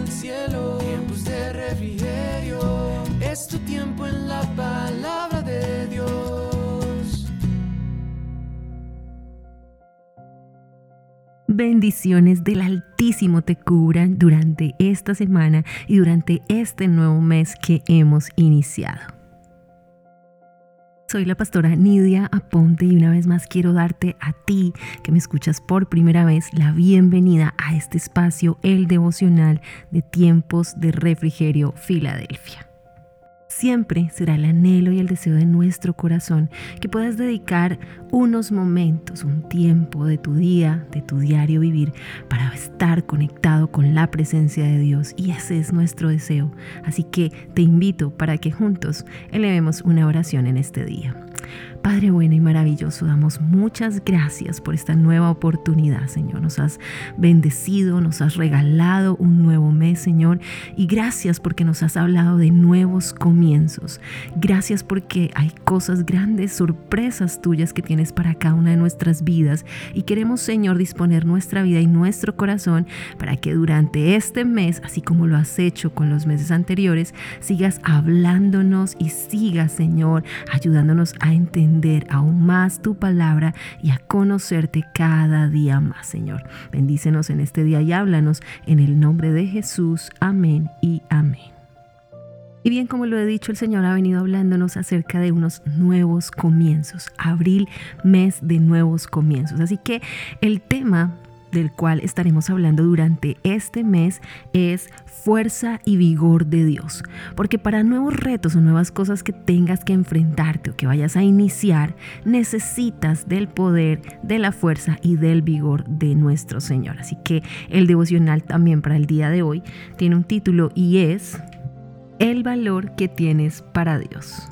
el cielo, tiempos de refrigerio. Es tu tiempo en la palabra de Dios. Bendiciones del Altísimo te cubran durante esta semana y durante este nuevo mes que hemos iniciado. Soy la pastora Nidia Aponte y una vez más quiero darte a ti que me escuchas por primera vez la bienvenida a este espacio, el devocional de tiempos de refrigerio Filadelfia siempre será el anhelo y el deseo de nuestro corazón que puedas dedicar unos momentos, un tiempo de tu día, de tu diario vivir, para estar conectado con la presencia de Dios. Y ese es nuestro deseo. Así que te invito para que juntos elevemos una oración en este día. Padre bueno y maravilloso, damos muchas gracias por esta nueva oportunidad, Señor. Nos has bendecido, nos has regalado un nuevo mes, Señor. Y gracias porque nos has hablado de nuevos comienzos. Gracias porque hay cosas grandes, sorpresas tuyas que tienes para cada una de nuestras vidas. Y queremos, Señor, disponer nuestra vida y nuestro corazón para que durante este mes, así como lo has hecho con los meses anteriores, sigas hablándonos y sigas, Señor, ayudándonos a entender aún más tu palabra y a conocerte cada día más, Señor. Bendícenos en este día y háblanos en el nombre de Jesús. Amén y amén. Y bien, como lo he dicho, el Señor ha venido hablándonos acerca de unos nuevos comienzos. Abril, mes de nuevos comienzos. Así que el tema del cual estaremos hablando durante este mes es fuerza y vigor de Dios. Porque para nuevos retos o nuevas cosas que tengas que enfrentarte o que vayas a iniciar, necesitas del poder, de la fuerza y del vigor de nuestro Señor. Así que el devocional también para el día de hoy tiene un título y es El valor que tienes para Dios.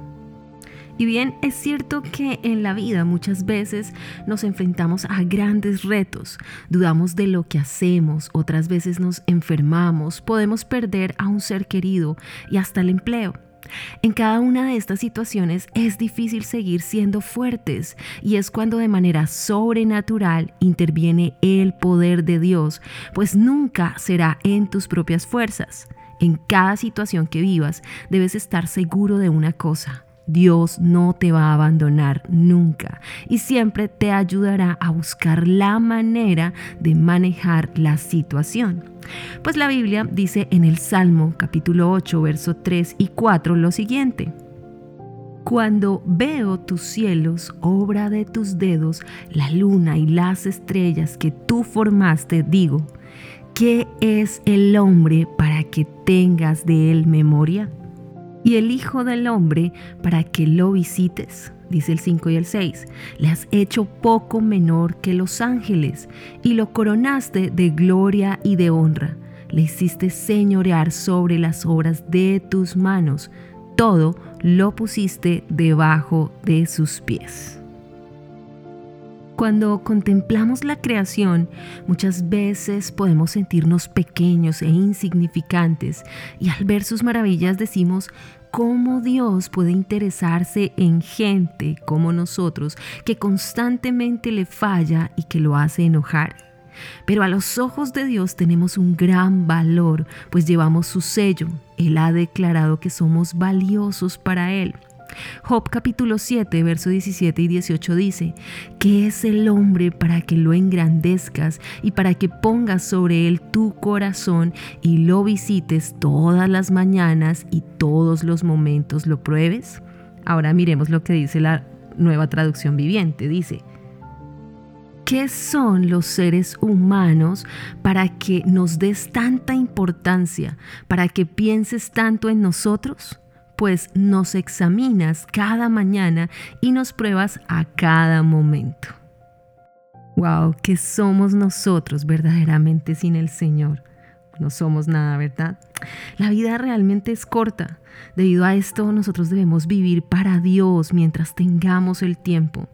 Y bien, es cierto que en la vida muchas veces nos enfrentamos a grandes retos, dudamos de lo que hacemos, otras veces nos enfermamos, podemos perder a un ser querido y hasta el empleo. En cada una de estas situaciones es difícil seguir siendo fuertes y es cuando de manera sobrenatural interviene el poder de Dios, pues nunca será en tus propias fuerzas. En cada situación que vivas debes estar seguro de una cosa, Dios no te va a abandonar nunca y siempre te ayudará a buscar la manera de manejar la situación. Pues la Biblia dice en el Salmo capítulo 8, verso 3 y 4 lo siguiente. Cuando veo tus cielos, obra de tus dedos, la luna y las estrellas que tú formaste, digo, ¿qué es el hombre para que tengas de él memoria? Y el Hijo del Hombre para que lo visites. Dice el 5 y el 6, le has hecho poco menor que los ángeles y lo coronaste de gloria y de honra. Le hiciste señorear sobre las obras de tus manos. Todo lo pusiste debajo de sus pies. Cuando contemplamos la creación, muchas veces podemos sentirnos pequeños e insignificantes y al ver sus maravillas decimos, ¿cómo Dios puede interesarse en gente como nosotros que constantemente le falla y que lo hace enojar? Pero a los ojos de Dios tenemos un gran valor, pues llevamos su sello. Él ha declarado que somos valiosos para Él. Job capítulo 7, verso 17 y 18 dice, ¿qué es el hombre para que lo engrandezcas y para que pongas sobre él tu corazón y lo visites todas las mañanas y todos los momentos lo pruebes? Ahora miremos lo que dice la nueva traducción viviente. Dice, ¿Qué son los seres humanos para que nos des tanta importancia, para que pienses tanto en nosotros? Pues nos examinas cada mañana y nos pruebas a cada momento. Wow, ¿qué somos nosotros verdaderamente sin el Señor? No somos nada, ¿verdad? La vida realmente es corta. Debido a esto, nosotros debemos vivir para Dios mientras tengamos el tiempo.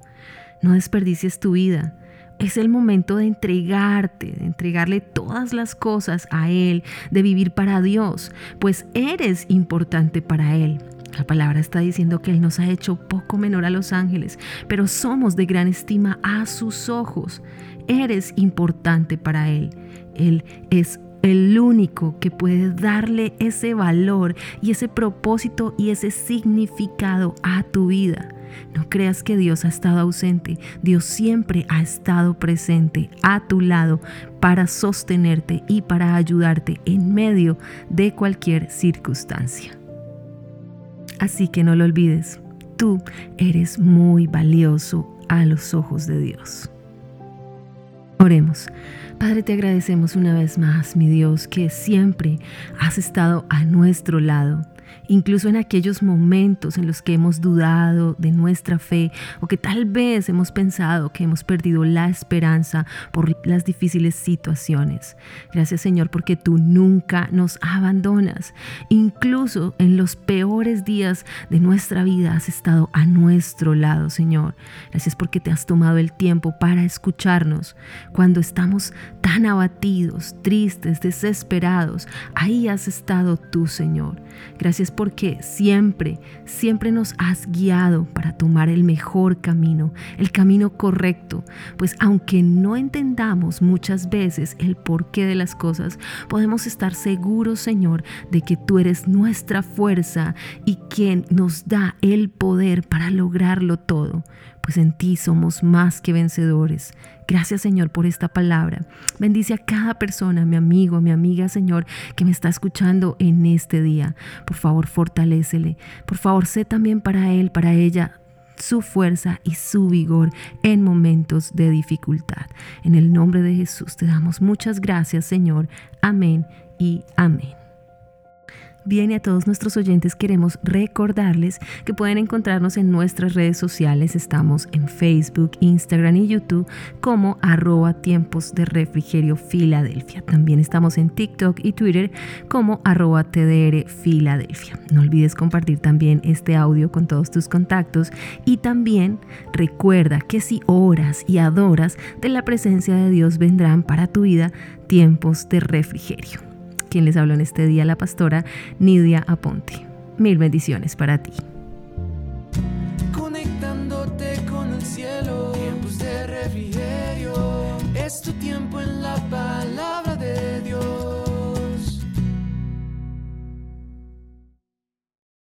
No desperdicies tu vida. Es el momento de entregarte, de entregarle todas las cosas a Él, de vivir para Dios, pues eres importante para Él. La palabra está diciendo que Él nos ha hecho poco menor a los ángeles, pero somos de gran estima a sus ojos. Eres importante para Él. Él es el único que puede darle ese valor y ese propósito y ese significado a tu vida. No creas que Dios ha estado ausente. Dios siempre ha estado presente a tu lado para sostenerte y para ayudarte en medio de cualquier circunstancia. Así que no lo olvides, tú eres muy valioso a los ojos de Dios. Oremos. Padre, te agradecemos una vez más, mi Dios, que siempre has estado a nuestro lado incluso en aquellos momentos en los que hemos dudado de nuestra fe o que tal vez hemos pensado que hemos perdido la esperanza por las difíciles situaciones. Gracias Señor porque tú nunca nos abandonas. Incluso en los peores días de nuestra vida has estado a nuestro lado, Señor. Gracias porque te has tomado el tiempo para escucharnos cuando estamos abatidos, tristes, desesperados. Ahí has estado tú, Señor. Gracias porque siempre, siempre nos has guiado para tomar el mejor camino, el camino correcto. Pues aunque no entendamos muchas veces el porqué de las cosas, podemos estar seguros, Señor, de que tú eres nuestra fuerza y quien nos da el poder para lograrlo todo pues en ti somos más que vencedores. Gracias Señor por esta palabra. Bendice a cada persona, mi amigo, mi amiga Señor, que me está escuchando en este día. Por favor, fortalécele. Por favor, sé también para él, para ella, su fuerza y su vigor en momentos de dificultad. En el nombre de Jesús te damos muchas gracias, Señor. Amén y amén. Bien, y a todos nuestros oyentes queremos recordarles que pueden encontrarnos en nuestras redes sociales. Estamos en Facebook, Instagram y YouTube como arroba tiempos de refrigerio Filadelfia. También estamos en TikTok y Twitter como arroba TDR Filadelfia. No olvides compartir también este audio con todos tus contactos y también recuerda que si oras y adoras de la presencia de Dios vendrán para tu vida tiempos de refrigerio quien les habló en este día, la pastora Nidia Aponte. Mil bendiciones para ti. Conectándote con el cielo, tiempos de refrigerio, es tu tiempo en la palabra de Dios.